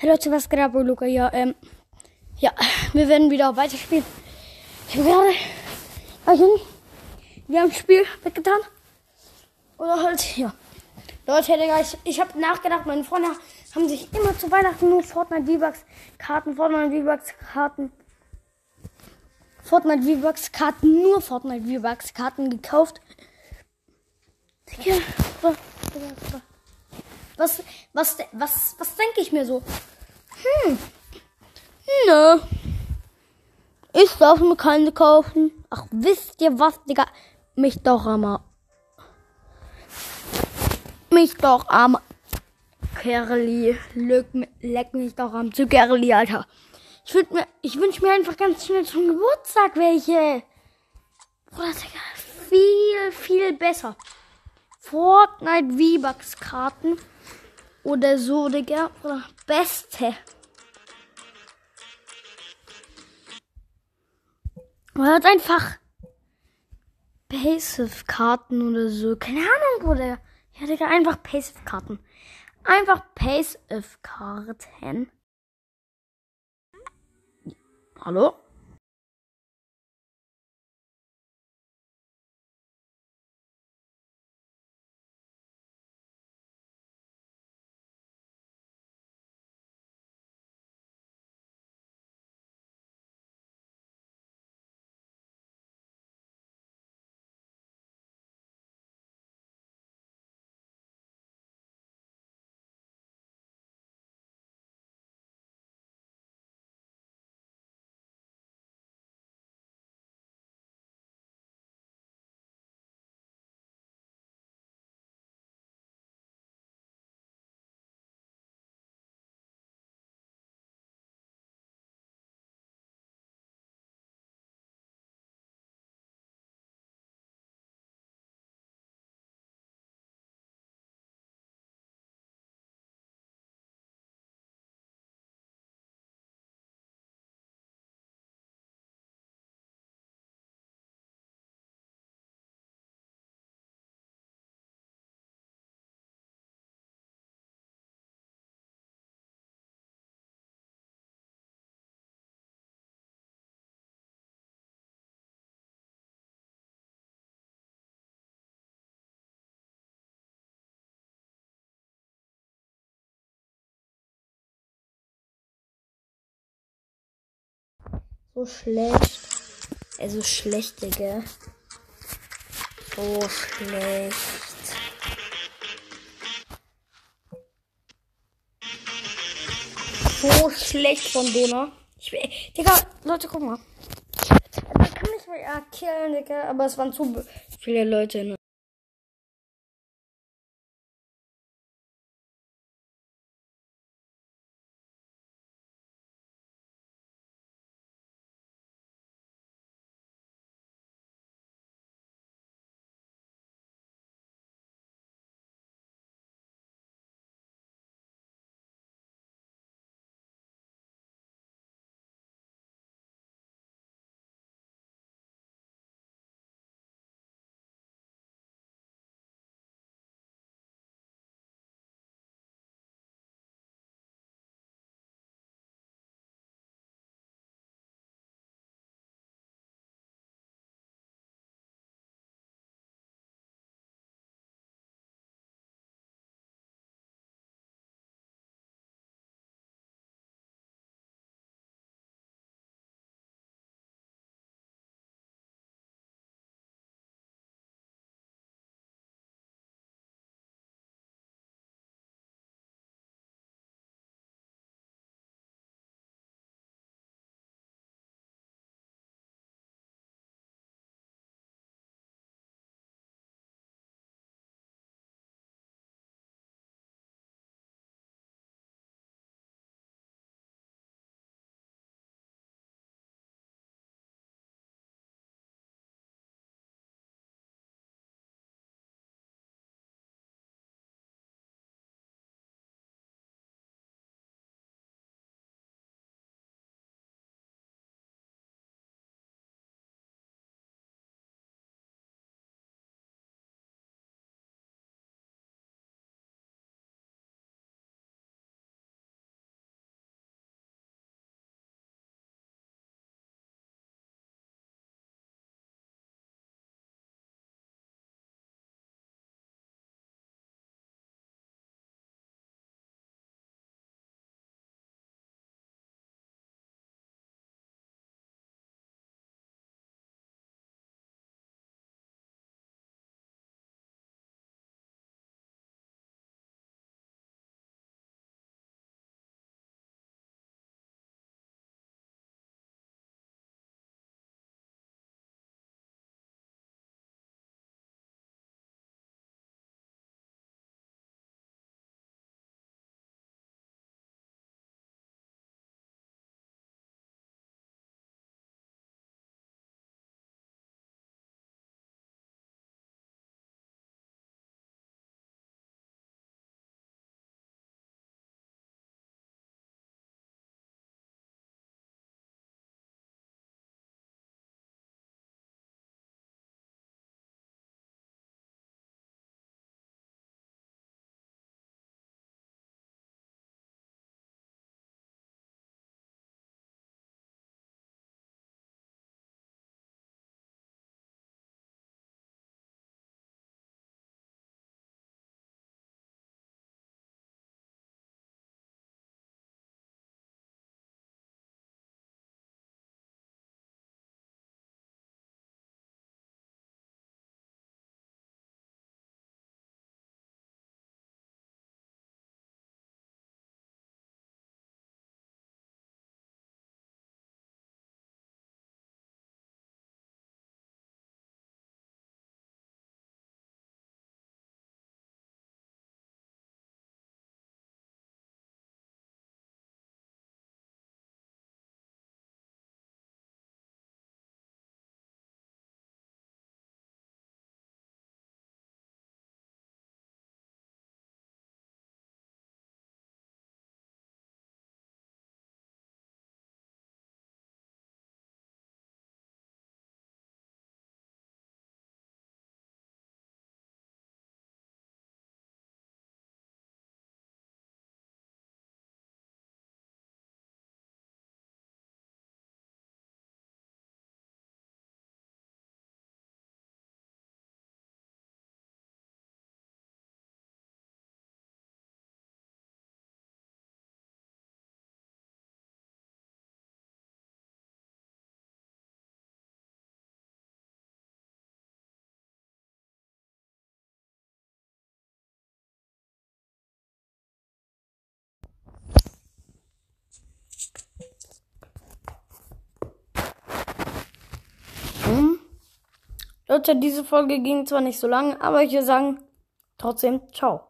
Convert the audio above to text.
Hey Leute, was geht ab, Luca? Ja, ähm, ja, wir werden wieder weiterspielen. Ich habe gerade, also, wir haben das Spiel weggetan. Oder halt, ja. Leute, Digga, ich, ich habe nachgedacht, meine Freunde haben sich immer zu Weihnachten nur Fortnite V-Bucks Karten, Fortnite V-Bucks Karten, Fortnite V-Bucks Karten, nur Fortnite V-Bucks Karten gekauft. Digga, was, was, was, was, was denke ich mir so? Hm, nö. Ich darf mir keine kaufen. Ach, wisst ihr was, Digga? Mich doch einmal. Mich doch am Kerli. Leck, mich doch am zu Kerli, Alter. Ich, würd mir, ich wünsche mir einfach ganz schnell zum Geburtstag welche. Bruder, Digga, viel, viel besser. Fortnite V-Bucks Karten oder so, Digga. Oder beste. Oder halt einfach Passive-Karten oder so. Keine Ahnung, Bruder. Ja, Digga, einfach Passive-Karten. Einfach Passive-Karten. Hallo? So schlecht. Also schlecht, Digga. So schlecht. So schlecht von Dona. Ich will, Digga, Leute, guck mal. Man kann mich mal killen, Digga, aber es waren zu viele Leute. Ne? Leute, diese Folge ging zwar nicht so lang, aber ich würde sagen, trotzdem, ciao.